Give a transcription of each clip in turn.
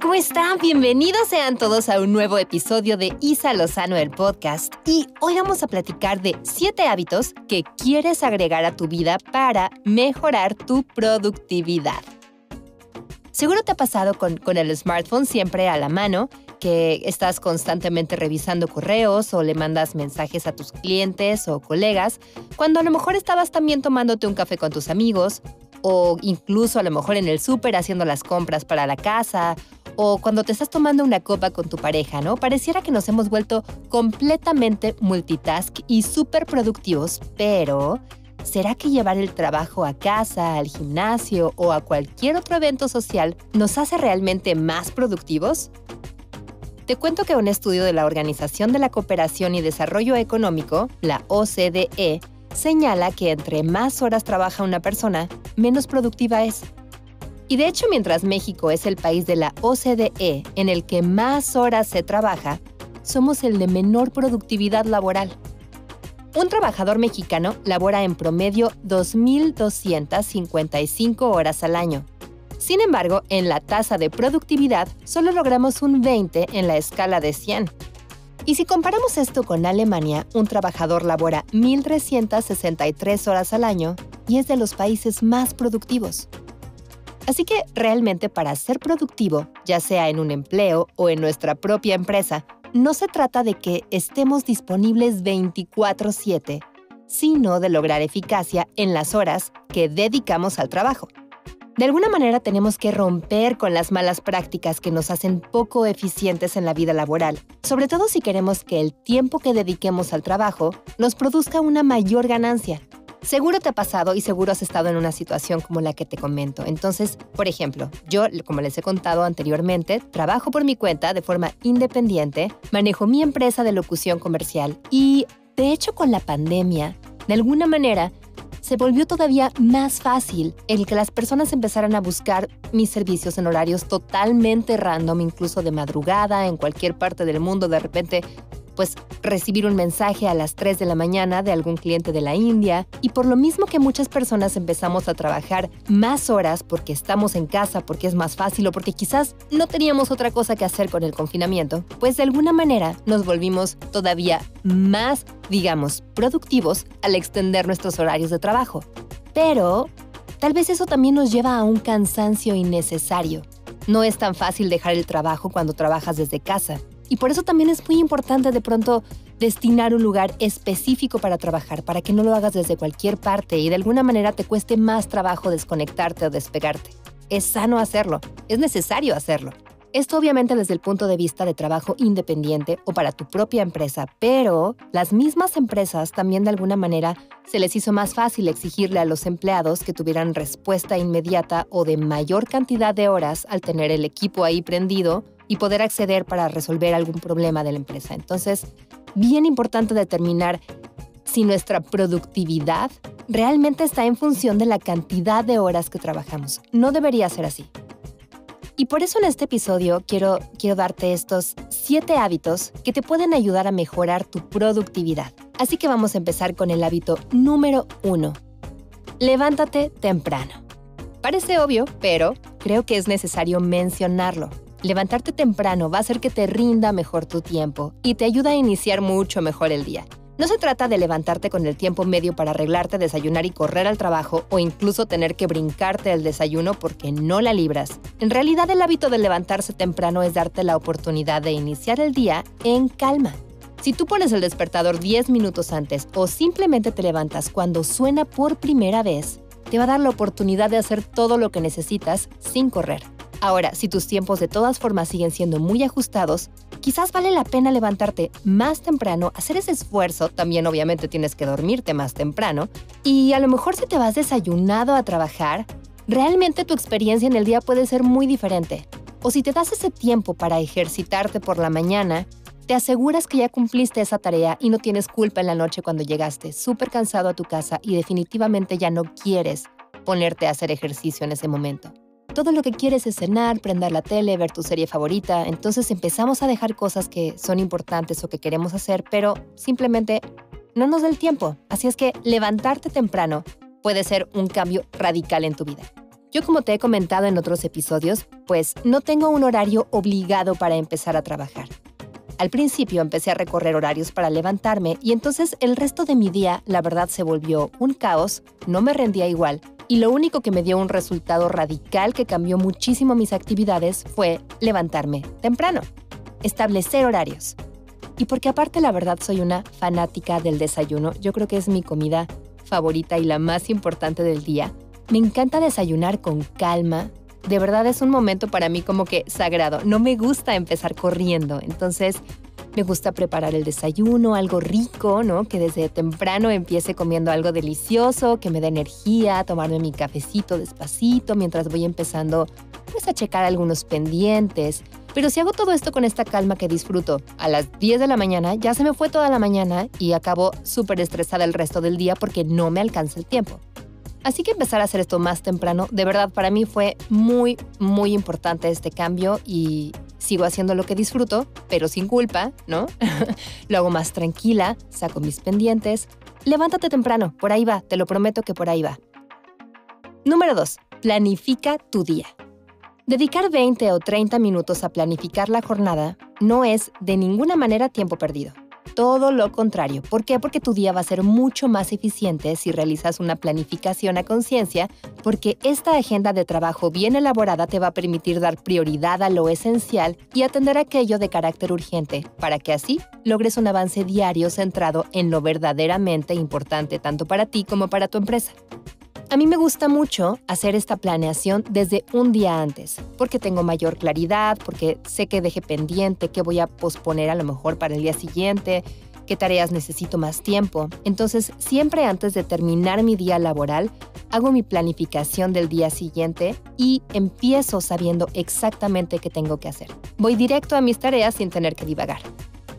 ¿Cómo están? Bienvenidos sean todos a un nuevo episodio de Isa Lozano, el podcast. Y hoy vamos a platicar de 7 hábitos que quieres agregar a tu vida para mejorar tu productividad. Seguro te ha pasado con, con el smartphone siempre a la mano, que estás constantemente revisando correos o le mandas mensajes a tus clientes o colegas, cuando a lo mejor estabas también tomándote un café con tus amigos o incluso a lo mejor en el súper haciendo las compras para la casa, o cuando te estás tomando una copa con tu pareja, ¿no? Pareciera que nos hemos vuelto completamente multitask y súper productivos, pero ¿será que llevar el trabajo a casa, al gimnasio o a cualquier otro evento social nos hace realmente más productivos? Te cuento que un estudio de la Organización de la Cooperación y Desarrollo Económico, la OCDE, señala que entre más horas trabaja una persona, menos productiva es. Y de hecho, mientras México es el país de la OCDE en el que más horas se trabaja, somos el de menor productividad laboral. Un trabajador mexicano labora en promedio 2.255 horas al año. Sin embargo, en la tasa de productividad solo logramos un 20 en la escala de 100. Y si comparamos esto con Alemania, un trabajador labora 1.363 horas al año y es de los países más productivos. Así que realmente para ser productivo, ya sea en un empleo o en nuestra propia empresa, no se trata de que estemos disponibles 24/7, sino de lograr eficacia en las horas que dedicamos al trabajo. De alguna manera tenemos que romper con las malas prácticas que nos hacen poco eficientes en la vida laboral, sobre todo si queremos que el tiempo que dediquemos al trabajo nos produzca una mayor ganancia. Seguro te ha pasado y seguro has estado en una situación como la que te comento. Entonces, por ejemplo, yo, como les he contado anteriormente, trabajo por mi cuenta de forma independiente, manejo mi empresa de locución comercial y, de hecho, con la pandemia, de alguna manera, se volvió todavía más fácil el que las personas empezaran a buscar mis servicios en horarios totalmente random, incluso de madrugada, en cualquier parte del mundo. De repente pues recibir un mensaje a las 3 de la mañana de algún cliente de la India y por lo mismo que muchas personas empezamos a trabajar más horas porque estamos en casa, porque es más fácil o porque quizás no teníamos otra cosa que hacer con el confinamiento, pues de alguna manera nos volvimos todavía más, digamos, productivos al extender nuestros horarios de trabajo. Pero tal vez eso también nos lleva a un cansancio innecesario. No es tan fácil dejar el trabajo cuando trabajas desde casa. Y por eso también es muy importante de pronto destinar un lugar específico para trabajar, para que no lo hagas desde cualquier parte y de alguna manera te cueste más trabajo desconectarte o despegarte. Es sano hacerlo, es necesario hacerlo. Esto obviamente desde el punto de vista de trabajo independiente o para tu propia empresa, pero las mismas empresas también de alguna manera se les hizo más fácil exigirle a los empleados que tuvieran respuesta inmediata o de mayor cantidad de horas al tener el equipo ahí prendido y poder acceder para resolver algún problema de la empresa. Entonces, bien importante determinar si nuestra productividad realmente está en función de la cantidad de horas que trabajamos. No debería ser así. Y por eso en este episodio quiero, quiero darte estos siete hábitos que te pueden ayudar a mejorar tu productividad. Así que vamos a empezar con el hábito número uno. Levántate temprano. Parece obvio, pero creo que es necesario mencionarlo. Levantarte temprano va a hacer que te rinda mejor tu tiempo y te ayuda a iniciar mucho mejor el día. No se trata de levantarte con el tiempo medio para arreglarte, desayunar y correr al trabajo o incluso tener que brincarte el desayuno porque no la libras. En realidad el hábito de levantarse temprano es darte la oportunidad de iniciar el día en calma. Si tú pones el despertador 10 minutos antes o simplemente te levantas cuando suena por primera vez, te va a dar la oportunidad de hacer todo lo que necesitas sin correr. Ahora, si tus tiempos de todas formas siguen siendo muy ajustados, quizás vale la pena levantarte más temprano, hacer ese esfuerzo, también obviamente tienes que dormirte más temprano, y a lo mejor si te vas desayunado a trabajar, realmente tu experiencia en el día puede ser muy diferente. O si te das ese tiempo para ejercitarte por la mañana, te aseguras que ya cumpliste esa tarea y no tienes culpa en la noche cuando llegaste súper cansado a tu casa y definitivamente ya no quieres ponerte a hacer ejercicio en ese momento. Todo lo que quieres es cenar, prender la tele, ver tu serie favorita, entonces empezamos a dejar cosas que son importantes o que queremos hacer, pero simplemente no nos da el tiempo. Así es que levantarte temprano puede ser un cambio radical en tu vida. Yo como te he comentado en otros episodios, pues no tengo un horario obligado para empezar a trabajar. Al principio empecé a recorrer horarios para levantarme y entonces el resto de mi día la verdad se volvió un caos, no me rendía igual y lo único que me dio un resultado radical que cambió muchísimo mis actividades fue levantarme temprano, establecer horarios. Y porque aparte la verdad soy una fanática del desayuno, yo creo que es mi comida favorita y la más importante del día. Me encanta desayunar con calma, de verdad es un momento para mí como que sagrado. No me gusta empezar corriendo, entonces me gusta preparar el desayuno, algo rico, ¿no? Que desde temprano empiece comiendo algo delicioso, que me dé energía, tomarme mi cafecito despacito mientras voy empezando pues a checar algunos pendientes. Pero si hago todo esto con esta calma que disfruto a las 10 de la mañana, ya se me fue toda la mañana y acabo súper estresada el resto del día porque no me alcanza el tiempo. Así que empezar a hacer esto más temprano, de verdad para mí fue muy, muy importante este cambio y sigo haciendo lo que disfruto, pero sin culpa, ¿no? lo hago más tranquila, saco mis pendientes. Levántate temprano, por ahí va, te lo prometo que por ahí va. Número 2. Planifica tu día. Dedicar 20 o 30 minutos a planificar la jornada no es de ninguna manera tiempo perdido todo lo contrario. ¿Por qué? Porque tu día va a ser mucho más eficiente si realizas una planificación a conciencia, porque esta agenda de trabajo bien elaborada te va a permitir dar prioridad a lo esencial y atender aquello de carácter urgente, para que así logres un avance diario centrado en lo verdaderamente importante tanto para ti como para tu empresa. A mí me gusta mucho hacer esta planeación desde un día antes, porque tengo mayor claridad, porque sé que dejé pendiente, que voy a posponer a lo mejor para el día siguiente, qué tareas necesito más tiempo. Entonces, siempre antes de terminar mi día laboral, hago mi planificación del día siguiente y empiezo sabiendo exactamente qué tengo que hacer. Voy directo a mis tareas sin tener que divagar.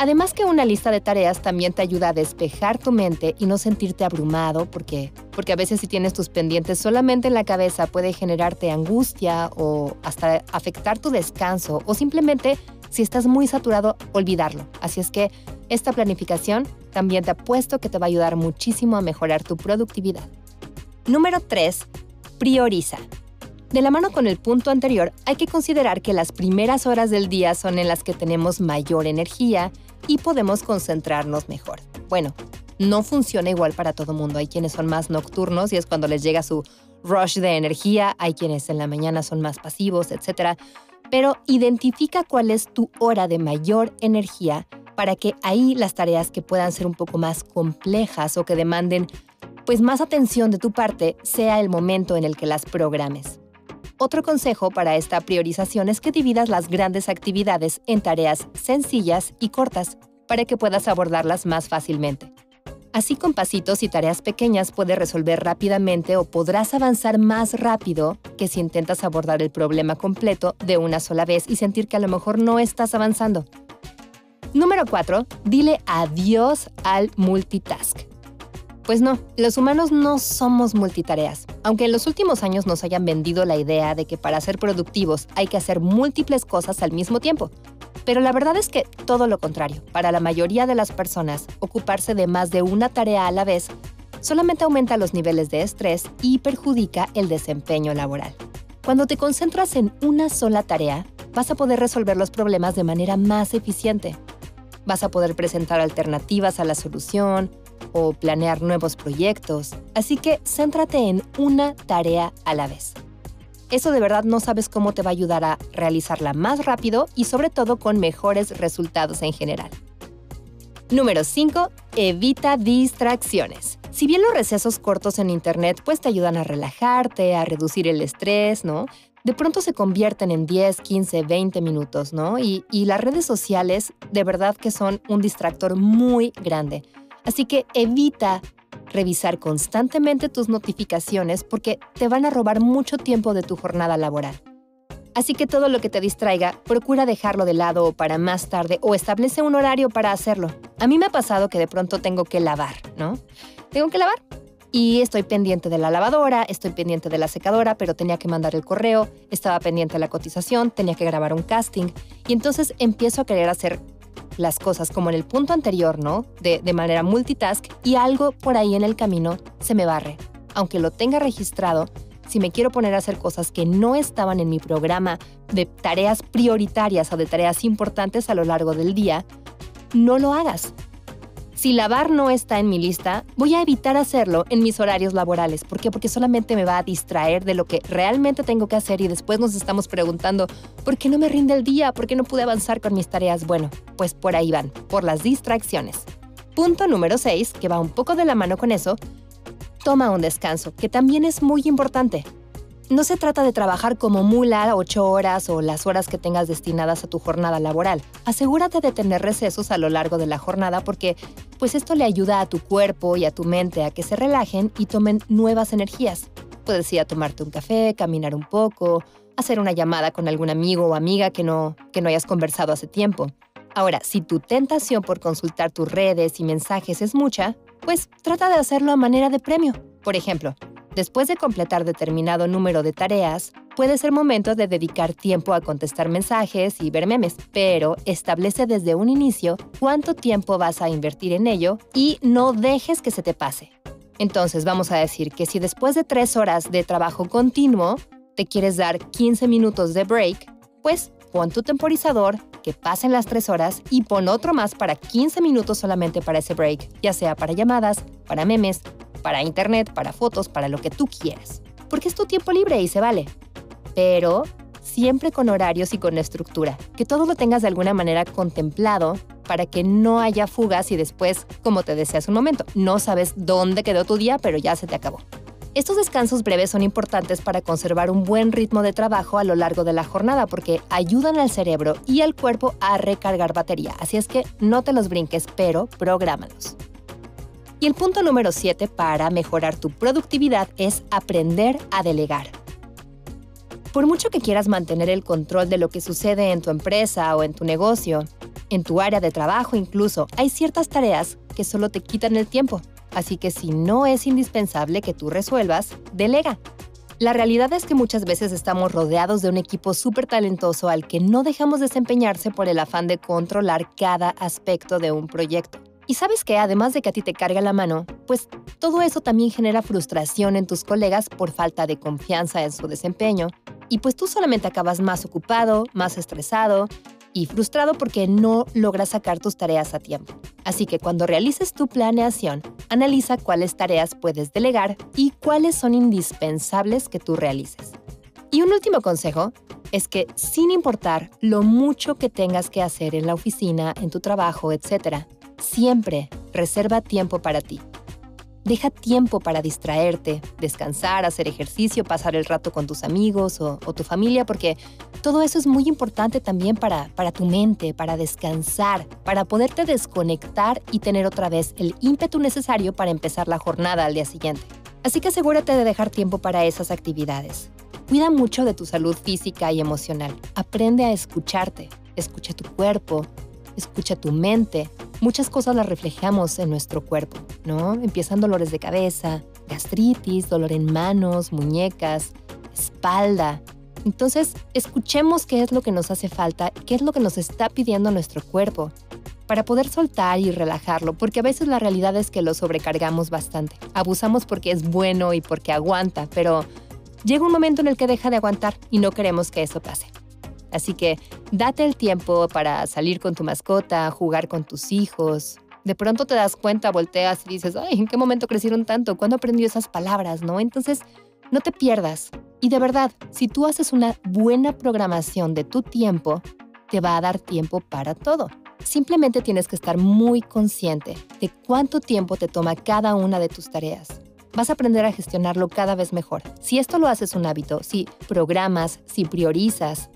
Además que una lista de tareas también te ayuda a despejar tu mente y no sentirte abrumado porque, porque a veces si tienes tus pendientes solamente en la cabeza puede generarte angustia o hasta afectar tu descanso o simplemente si estás muy saturado olvidarlo. Así es que esta planificación también te apuesto que te va a ayudar muchísimo a mejorar tu productividad. Número 3. Prioriza. De la mano con el punto anterior, hay que considerar que las primeras horas del día son en las que tenemos mayor energía y podemos concentrarnos mejor. Bueno, no funciona igual para todo mundo. Hay quienes son más nocturnos y es cuando les llega su rush de energía, hay quienes en la mañana son más pasivos, etc. Pero identifica cuál es tu hora de mayor energía para que ahí las tareas que puedan ser un poco más complejas o que demanden pues más atención de tu parte sea el momento en el que las programes. Otro consejo para esta priorización es que dividas las grandes actividades en tareas sencillas y cortas para que puedas abordarlas más fácilmente. Así con pasitos y tareas pequeñas puedes resolver rápidamente o podrás avanzar más rápido que si intentas abordar el problema completo de una sola vez y sentir que a lo mejor no estás avanzando. Número 4. Dile adiós al multitask. Pues no, los humanos no somos multitareas. Aunque en los últimos años nos hayan vendido la idea de que para ser productivos hay que hacer múltiples cosas al mismo tiempo. Pero la verdad es que todo lo contrario. Para la mayoría de las personas, ocuparse de más de una tarea a la vez solamente aumenta los niveles de estrés y perjudica el desempeño laboral. Cuando te concentras en una sola tarea, vas a poder resolver los problemas de manera más eficiente. Vas a poder presentar alternativas a la solución, o planear nuevos proyectos, así que céntrate en una tarea a la vez. Eso de verdad no sabes cómo te va a ayudar a realizarla más rápido y sobre todo con mejores resultados en general. Número 5. Evita distracciones. Si bien los recesos cortos en Internet pues te ayudan a relajarte, a reducir el estrés, ¿no? De pronto se convierten en 10, 15, 20 minutos, ¿no? Y, y las redes sociales de verdad que son un distractor muy grande. Así que evita revisar constantemente tus notificaciones porque te van a robar mucho tiempo de tu jornada laboral. Así que todo lo que te distraiga, procura dejarlo de lado o para más tarde o establece un horario para hacerlo. A mí me ha pasado que de pronto tengo que lavar, ¿no? Tengo que lavar. y estoy pendiente de la lavadora, estoy pendiente de la secadora, pero tenía que mandar el correo, estaba pendiente de la cotización, tenía que grabar un casting y entonces empiezo a querer hacer las cosas como en el punto anterior, ¿no? De, de manera multitask y algo por ahí en el camino se me barre. Aunque lo tenga registrado, si me quiero poner a hacer cosas que no estaban en mi programa de tareas prioritarias o de tareas importantes a lo largo del día, no lo hagas. Si lavar no está en mi lista, voy a evitar hacerlo en mis horarios laborales. ¿Por qué? Porque solamente me va a distraer de lo que realmente tengo que hacer y después nos estamos preguntando, ¿por qué no me rinde el día? ¿Por qué no pude avanzar con mis tareas? Bueno, pues por ahí van, por las distracciones. Punto número 6, que va un poco de la mano con eso, toma un descanso, que también es muy importante. No se trata de trabajar como mula ocho horas o las horas que tengas destinadas a tu jornada laboral. Asegúrate de tener recesos a lo largo de la jornada porque pues esto le ayuda a tu cuerpo y a tu mente a que se relajen y tomen nuevas energías. Puedes ir a tomarte un café, caminar un poco, hacer una llamada con algún amigo o amiga que no, que no hayas conversado hace tiempo. Ahora, si tu tentación por consultar tus redes y mensajes es mucha, pues trata de hacerlo a manera de premio. Por ejemplo, Después de completar determinado número de tareas, puede ser momento de dedicar tiempo a contestar mensajes y ver memes, pero establece desde un inicio cuánto tiempo vas a invertir en ello y no dejes que se te pase. Entonces vamos a decir que si después de tres horas de trabajo continuo te quieres dar 15 minutos de break, pues pon tu temporizador, que pasen las tres horas y pon otro más para 15 minutos solamente para ese break, ya sea para llamadas, para memes para internet, para fotos, para lo que tú quieras. Porque es tu tiempo libre y se vale. Pero siempre con horarios y con estructura. Que todo lo tengas de alguna manera contemplado para que no haya fugas y después, como te decía hace un momento, no sabes dónde quedó tu día, pero ya se te acabó. Estos descansos breves son importantes para conservar un buen ritmo de trabajo a lo largo de la jornada porque ayudan al cerebro y al cuerpo a recargar batería. Así es que no te los brinques, pero prográmalos. Y el punto número 7 para mejorar tu productividad es aprender a delegar. Por mucho que quieras mantener el control de lo que sucede en tu empresa o en tu negocio, en tu área de trabajo incluso, hay ciertas tareas que solo te quitan el tiempo. Así que si no es indispensable que tú resuelvas, delega. La realidad es que muchas veces estamos rodeados de un equipo súper talentoso al que no dejamos desempeñarse por el afán de controlar cada aspecto de un proyecto. Y sabes que además de que a ti te carga la mano, pues todo eso también genera frustración en tus colegas por falta de confianza en su desempeño. Y pues tú solamente acabas más ocupado, más estresado y frustrado porque no logras sacar tus tareas a tiempo. Así que cuando realices tu planeación, analiza cuáles tareas puedes delegar y cuáles son indispensables que tú realices. Y un último consejo es que sin importar lo mucho que tengas que hacer en la oficina, en tu trabajo, etc., Siempre reserva tiempo para ti. Deja tiempo para distraerte, descansar, hacer ejercicio, pasar el rato con tus amigos o, tu familia, porque todo eso es muy importante también para, tu mente, para descansar, para poderte desconectar y tener otra vez el ímpetu necesario para empezar la jornada al día siguiente. Así que asegúrate de dejar tiempo para esas actividades. Cuida mucho de tu salud física y emocional. Aprende a escucharte. Escucha tu cuerpo, escucha tu mente muchas cosas las reflejamos en nuestro cuerpo, ¿no? Empiezan dolores de cabeza, gastritis, dolor en manos, muñecas, espalda. Entonces, escuchemos qué es lo que nos hace falta, qué es lo que nos está pidiendo nuestro cuerpo para poder soltar y relajarlo, porque a veces la realidad es que lo sobrecargamos bastante. Abusamos porque es bueno y porque aguanta, pero llega un momento en el que deja de aguantar y no queremos que eso pase. Así que date el tiempo para salir con tu mascota, jugar con tus hijos. De pronto te das cuenta, volteas y dices, ay, ¿en qué momento crecieron tanto? ¿Cuándo aprendió esas palabras? ¿No? Entonces, no te pierdas. Y de verdad, si tú haces una buena programación de tu tiempo, te va a dar tiempo para todo. Simplemente tienes que estar muy consciente de cuánto tiempo te toma cada una de tus tareas. Vas a aprender a gestionarlo cada vez mejor. Si esto lo haces un hábito, si programas, si priorizas,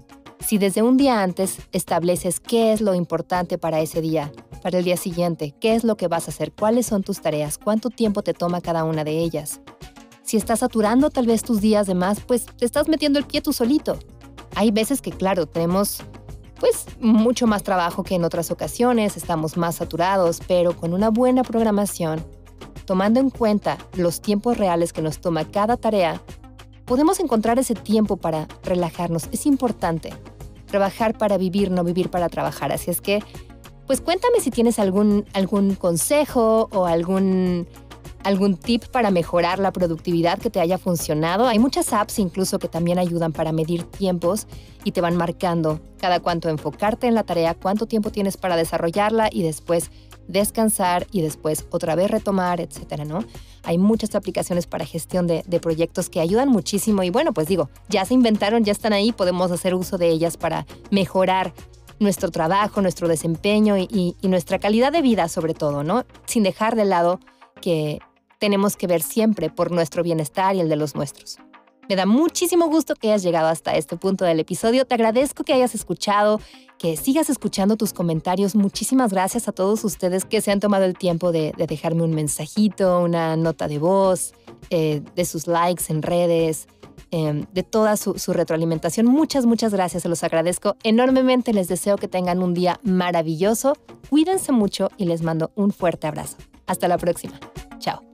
si desde un día antes estableces qué es lo importante para ese día, para el día siguiente, qué es lo que vas a hacer, cuáles son tus tareas, cuánto tiempo te toma cada una de ellas. Si estás saturando tal vez tus días de más, pues te estás metiendo el pie tú solito. Hay veces que, claro, tenemos pues mucho más trabajo que en otras ocasiones, estamos más saturados, pero con una buena programación tomando en cuenta los tiempos reales que nos toma cada tarea, podemos encontrar ese tiempo para relajarnos. Es importante trabajar para vivir, no vivir para trabajar. Así es que, pues cuéntame si tienes algún, algún consejo o algún algún tip para mejorar la productividad que te haya funcionado. Hay muchas apps incluso que también ayudan para medir tiempos y te van marcando cada cuánto enfocarte en la tarea, cuánto tiempo tienes para desarrollarla y después descansar y después otra vez retomar, etcétera, ¿no? Hay muchas aplicaciones para gestión de, proyectos que ayudan muchísimo y bueno, pues digo, ya se inventaron, ya están ahí, podemos hacer uso de ellas para mejorar nuestro trabajo, nuestro desempeño y, y nuestra calidad de vida sobre todo, ¿no? Sin dejar de lado que tenemos que ver siempre por nuestro bienestar y el de los nuestros. Me da muchísimo gusto que hayas llegado hasta este punto del episodio. Te agradezco que hayas escuchado, que sigas escuchando tus comentarios. Muchísimas gracias a todos ustedes que se han tomado el tiempo de, dejarme un mensajito, una nota de voz, eh, de sus likes en redes, em, de toda su, su retroalimentación. Muchas, muchas gracias. Se los agradezco enormemente. Les deseo que tengan un día maravilloso. Cuídense mucho y les mando un fuerte abrazo. Hasta la próxima. Chao.